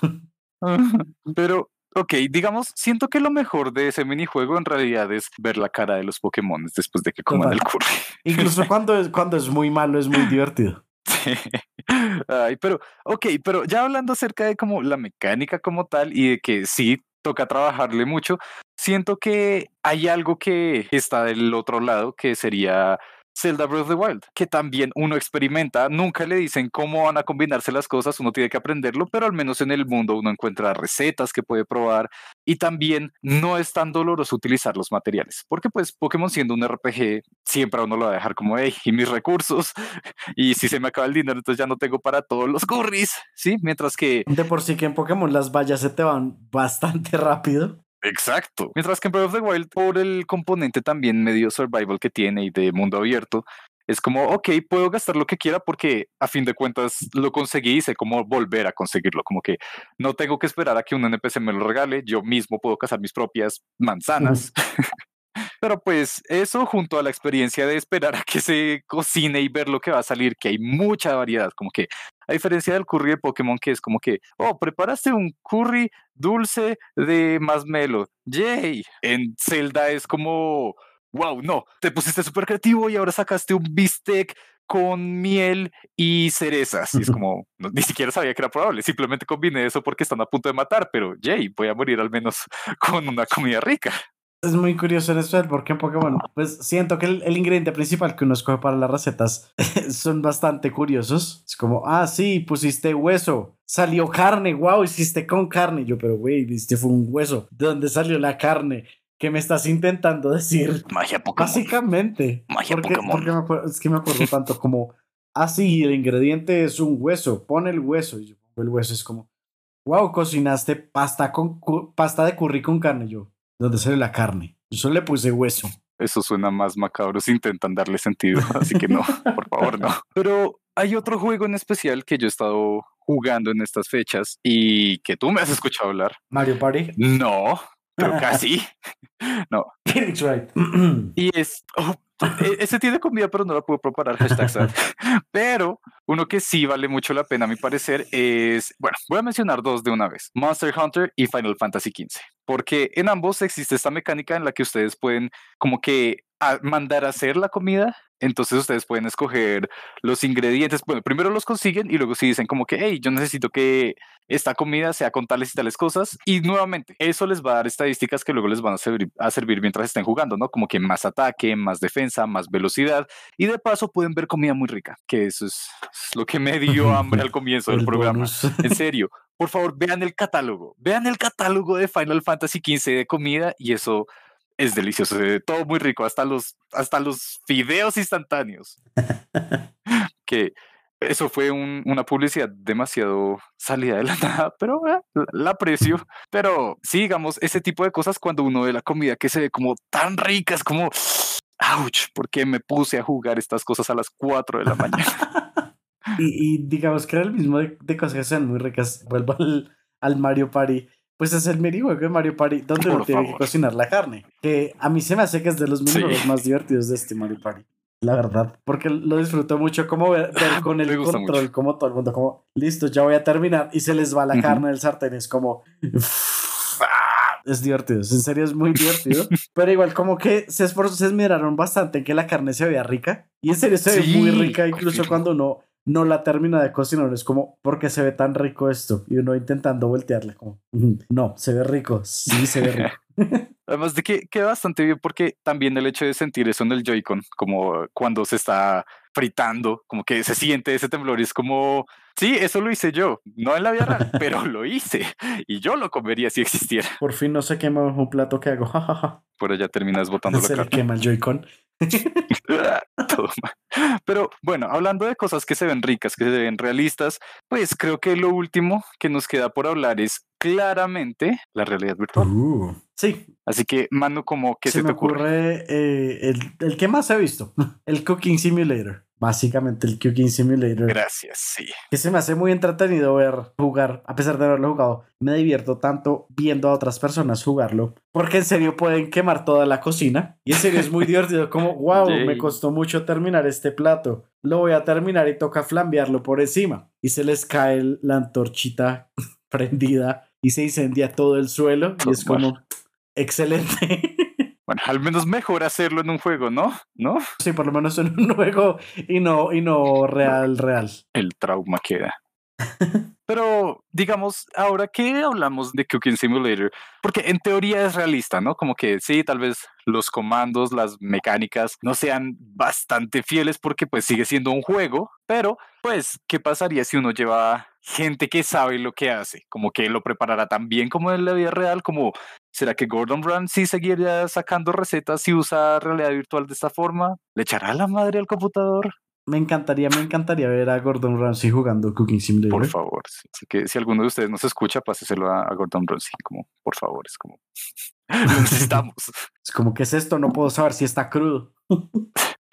Pero Ok, digamos, siento que lo mejor de ese minijuego en realidad es ver la cara de los Pokémon después de que coman el curry. Incluso cuando es, cuando es muy malo, es muy divertido. Sí. Ay, pero, ok, pero ya hablando acerca de como la mecánica como tal y de que sí toca trabajarle mucho, siento que hay algo que está del otro lado, que sería Zelda Breath of the Wild, que también uno experimenta, nunca le dicen cómo van a combinarse las cosas, uno tiene que aprenderlo, pero al menos en el mundo uno encuentra recetas que puede probar y también no es tan doloroso utilizar los materiales, porque pues Pokémon siendo un RPG siempre uno lo va a dejar como, hey, y mis recursos, y si se me acaba el dinero, entonces ya no tengo para todos los curries, ¿sí? Mientras que... De por sí que en Pokémon las vallas se te van bastante rápido. Exacto. Mientras que en Breath of the Wild, por el componente también medio survival que tiene y de mundo abierto, es como, ok, puedo gastar lo que quiera porque a fin de cuentas lo conseguí y sé cómo volver a conseguirlo. Como que no tengo que esperar a que un NPC me lo regale, yo mismo puedo cazar mis propias manzanas. Pero pues eso junto a la experiencia de esperar a que se cocine y ver lo que va a salir, que hay mucha variedad, como que a diferencia del curry de Pokémon que es como que, oh, preparaste un curry dulce de masmelo, yay. En Zelda es como, wow, no, te pusiste súper creativo y ahora sacaste un bistec con miel y cerezas. Y es como, ni siquiera sabía que era probable, simplemente combiné eso porque están a punto de matar, pero yay, voy a morir al menos con una comida rica. Es muy curioso en eso porque en Pokémon, pues siento que el, ingrediente principal que uno escoge para las recetas son bastante curiosos. Es como, ah, sí, pusiste hueso, salió carne, wow, hiciste con carne. Yo, pero güey, viste, fue un hueso. ¿De dónde salió la carne? ¿Qué me estás intentando decir? Magia Pokémon. Básicamente. Magia porque, Pokémon. Porque es que me acuerdo tanto como, ah, sí, el ingrediente es un hueso, pon el hueso. Y yo pongo el hueso, es como, wow, cocinaste pasta, con, pasta de curry con carne. Yo, donde sale la carne. Yo solo le puse hueso. Eso suena más macabro si intentan darle sentido, así que no, por favor, no. Pero hay otro juego en especial que yo he estado jugando en estas fechas y que tú me has escuchado hablar. Mario Party. No, pero casi. no. right. y es, oh, ese tiene comida, pero no la puedo preparar. Hashtag Pero uno que sí vale mucho la pena, a mi parecer, es, bueno, voy a mencionar dos de una vez: Monster Hunter y Final Fantasy XV. Porque en ambos existe esta mecánica en la que ustedes pueden, como que, mandar a hacer la comida entonces ustedes pueden escoger los ingredientes. Bueno, primero los consiguen y luego si dicen como que, hey, yo necesito que esta comida sea con tales y tales cosas. Y nuevamente, eso les va a dar estadísticas que luego les van a servir, a servir mientras estén jugando, ¿no? Como que más ataque, más defensa, más velocidad. Y de paso pueden ver comida muy rica, que eso es, lo que me dio hambre al comienzo del programa. En serio, por favor, vean el catálogo. Vean el catálogo de Final Fantasy XV de comida y eso es delicioso, todo muy rico, hasta los, hasta los fideos instantáneos. que eso fue una publicidad demasiado salida de la nada, pero eh, la, aprecio. Pero sí, digamos, ese tipo de cosas cuando uno ve la comida que se ve como tan rica, es como, ouch, ¿por qué me puse a jugar estas cosas a las 4 de la mañana? y, digamos que era el mismo de, cosas que sean muy ricas. Vuelvo al, al Mario Party pues es el de Mario Party donde uno tiene que cocinar la carne. Que a mí se me hace que es de los minijuegos más divertidos de este Mario Party. La verdad, porque lo disfruto mucho como ver, con el control, como todo el mundo, como listo, ya voy a terminar y se les va la carne del sartén. Es como es divertido, en serio es muy divertido. pero igual, como que se esforzó, se esmeraron bastante en que la carne se vea rica. Y en serio se ve muy rica, incluso cuando uno no la termina de cocinar. Es como, ¿por qué se ve tan rico esto? Y uno intentando voltearle, como, no, se ve rico, sí se ve rico. Además de que queda bastante bien porque también el hecho de sentir eso en el Joy-Con, como cuando se está fritando, como que se siente ese temblor y es como, sí, eso lo hice yo, no en la vida real, pero lo hice y yo lo comería si existiera. Por fin no se quema un plato que hago, Por allá terminas botando la Se quema el Joy-Con. Pero bueno, hablando de cosas que se ven ricas, que se ven realistas, pues creo que lo último que nos queda por hablar es claramente la realidad virtual. Uh. sí. Así que, Manu, como que se, se te ocurre, eh, el, el que más he visto, el Cooking Simulator básicamente el Cooking Simulator. Gracias, sí. Que se me hace muy entretenido ver jugar, a pesar de haberlo jugado. Me divierto tanto viendo a otras personas jugarlo, porque en serio pueden quemar toda la cocina. Y en serio es muy divertido, como, wow, me costó mucho terminar este plato. Lo voy a terminar y toca flambearlo por encima. Y se les cae la antorchita prendida y se incendia todo el suelo. Y es como, excelente. Bueno, al menos mejor hacerlo en un juego, ¿no? ¿No? Sí, por lo menos en un juego y no, y no real, real. El trauma queda. Pero digamos, ahora que hablamos de Cooking Simulator, porque en teoría es realista, ¿no? Como que sí, tal vez los comandos, las mecánicas no sean bastante fieles porque pues sigue siendo un juego, pero pues, ¿qué pasaría si uno lleva gente que sabe lo que hace? Como que lo preparará tan bien como en la vida real, como ¿será que Gordon Ramsay seguiría sacando recetas y usa realidad virtual de esta forma? ¿Le echará la madre al computador? Me encantaría, me encantaría ver a Gordon Ramsay jugando Cooking Simulator. Por favor, así que si alguno de ustedes nos escucha, páseselo a, a Gordon Ramsay, como, por favor, es como, lo necesitamos. Es como, ¿qué es esto? No puedo saber si está crudo.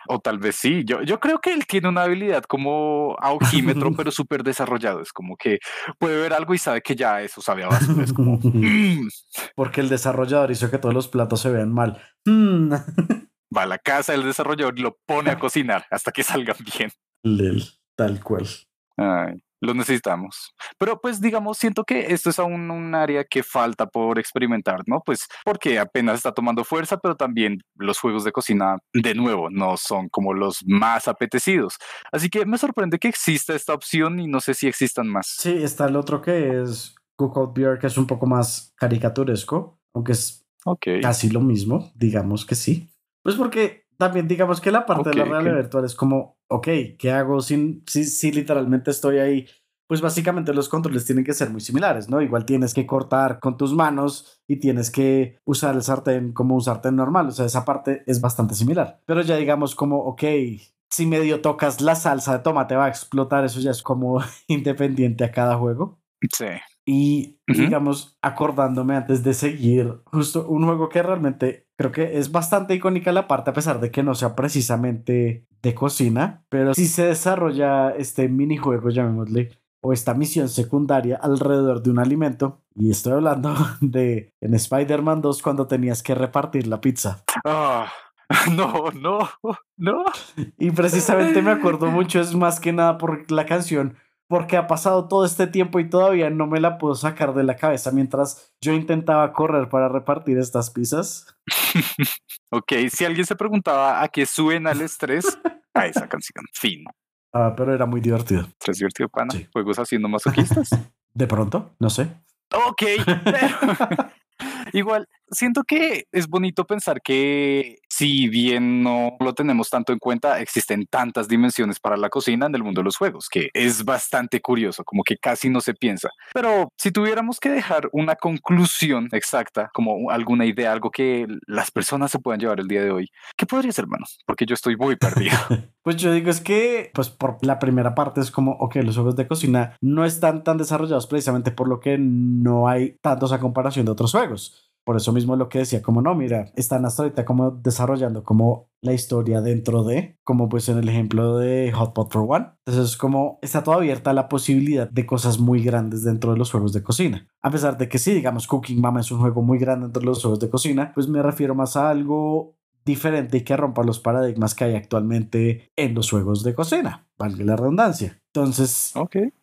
O tal vez sí. Yo, yo creo que él tiene una habilidad como aujímetro, pero súper desarrollado. Es como que puede ver algo y sabe que ya eso sabe a basura. Es como, "Mm". Porque el desarrollador hizo que todos los platos se vean mal. Va a la casa del desarrollador y lo pone a cocinar hasta que salgan bien. Lel, tal cual. Ay, lo necesitamos. Pero pues digamos, siento que esto es aún un área que falta por experimentar, ¿no? Pues porque apenas está tomando fuerza, pero también los juegos de cocina, de nuevo, no son como los más apetecidos. Así que me sorprende que exista esta opción y no sé si existan más. Sí, está el otro que es Cookout Beer, que es un poco más caricaturesco, aunque es Ok. casi lo mismo, digamos que sí. Pues porque también digamos que la parte de la realidad virtual es como, ok, ¿qué hago sin, si, si literalmente estoy ahí? Pues básicamente los controles tienen que ser muy similares, ¿no? Igual tienes que cortar con tus manos y tienes que usar el sartén como un sartén normal, o sea, esa parte es bastante similar. Pero ya digamos como, ok, si medio tocas la salsa de tomate va a explotar, eso ya es como independiente a cada juego. Sí. Y digamos, acordándome antes de seguir, justo un juego que realmente creo que es bastante icónica la parte, a pesar de que no sea precisamente de cocina, pero sí se desarrolla este minijuego, llamémosle, o esta misión secundaria alrededor de un alimento. Y estoy hablando de en Spider-Man 2 cuando tenías que repartir la pizza. Ah, no, no, no. Y precisamente me acuerdo mucho, es más que nada por la canción, porque ha pasado todo este tiempo y todavía no me la puedo sacar de la cabeza mientras yo intentaba correr para repartir estas pizzas. Ok, si alguien se preguntaba a qué suben al estrés, a esa canción. Fin. Ah, pero era muy divertido. Divertido, pana. Sí. Juegos haciendo masoquistas. De pronto, no sé. Ok, pero igual, siento que es bonito pensar que si bien no lo tenemos tanto en cuenta, existen tantas dimensiones para la cocina en el mundo de los juegos, que es bastante curioso, como que casi no se piensa. Pero si tuviéramos que dejar una conclusión exacta, como alguna idea, algo que las personas se puedan llevar el día de hoy, ¿qué podría ser, hermano? Porque yo estoy muy perdido. Pues yo digo es que, pues por la primera parte es como, ok, los juegos de cocina no están tan desarrollados precisamente por lo que no hay tantos a comparación de otros juegos. Por eso mismo lo que decía, como no, mira, están hasta ahorita como desarrollando como la historia dentro de, como pues en el ejemplo de Hot Pot for One. Entonces es como está toda abierta la posibilidad de cosas muy grandes dentro de los juegos de cocina. A pesar de que sí, digamos, Cooking Mama es un juego muy grande dentro de los juegos de cocina, pues me refiero más a algo diferente y que rompa los paradigmas que hay actualmente en los juegos de cocina, valga la redundancia. Entonces,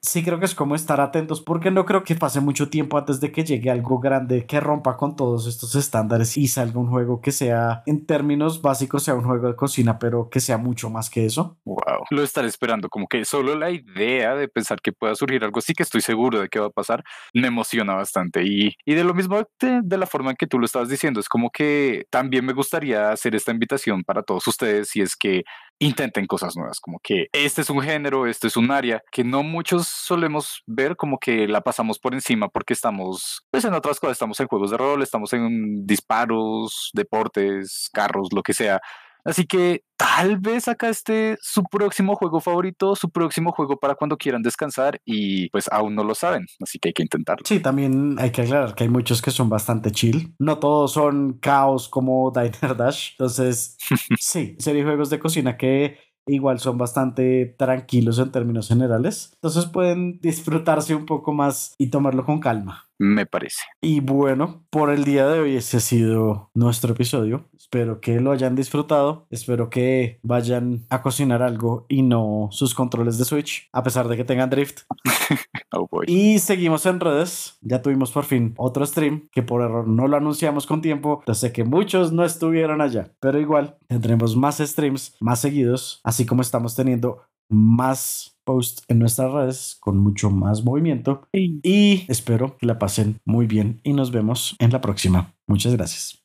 sí creo que es como estar atentos porque no creo que pase mucho tiempo antes de que llegue algo grande que rompa con todos estos estándares y salga un juego que sea, en términos básicos, sea un juego de cocina, pero que sea mucho más que eso. Wow. Lo estaré esperando, como que solo la idea de pensar que pueda surgir algo así que estoy seguro de que va a pasar me emociona bastante. Y, y de lo mismo de, de la forma en que tú lo estabas diciendo, es como que también me gustaría hacer esta invitación para todos ustedes si es que intenten cosas nuevas, como que este es un género, este es un área que no muchos solemos ver, como que la pasamos por encima porque estamos pues en otras cosas, estamos en juegos de rol, estamos en disparos, deportes, carros, lo que sea. Así que tal vez acá esté su próximo juego favorito, su próximo juego para cuando quieran descansar y pues aún no lo saben, así que hay que intentarlo. Sí, también hay que aclarar que hay muchos que son bastante chill. No todos son caos como Diner Dash. Entonces, sí, serie juegos de cocina que igual son bastante tranquilos en términos generales. Entonces pueden disfrutarse un poco más y tomarlo con calma. Me parece. Y bueno, por el día de hoy ese ha sido nuestro episodio. Espero que lo hayan disfrutado. Espero que vayan a cocinar algo y no sus controles de Switch, a pesar de que tengan drift. Oh boy. Y seguimos en redes. Ya tuvimos por fin otro stream que por error no lo anunciamos con tiempo. Yo sé que muchos no estuvieron allá, pero igual tendremos más streams más seguidos, así como estamos teniendo más posts en nuestras redes con mucho más movimiento y espero que la pasen muy bien y nos vemos en la próxima. Muchas gracias.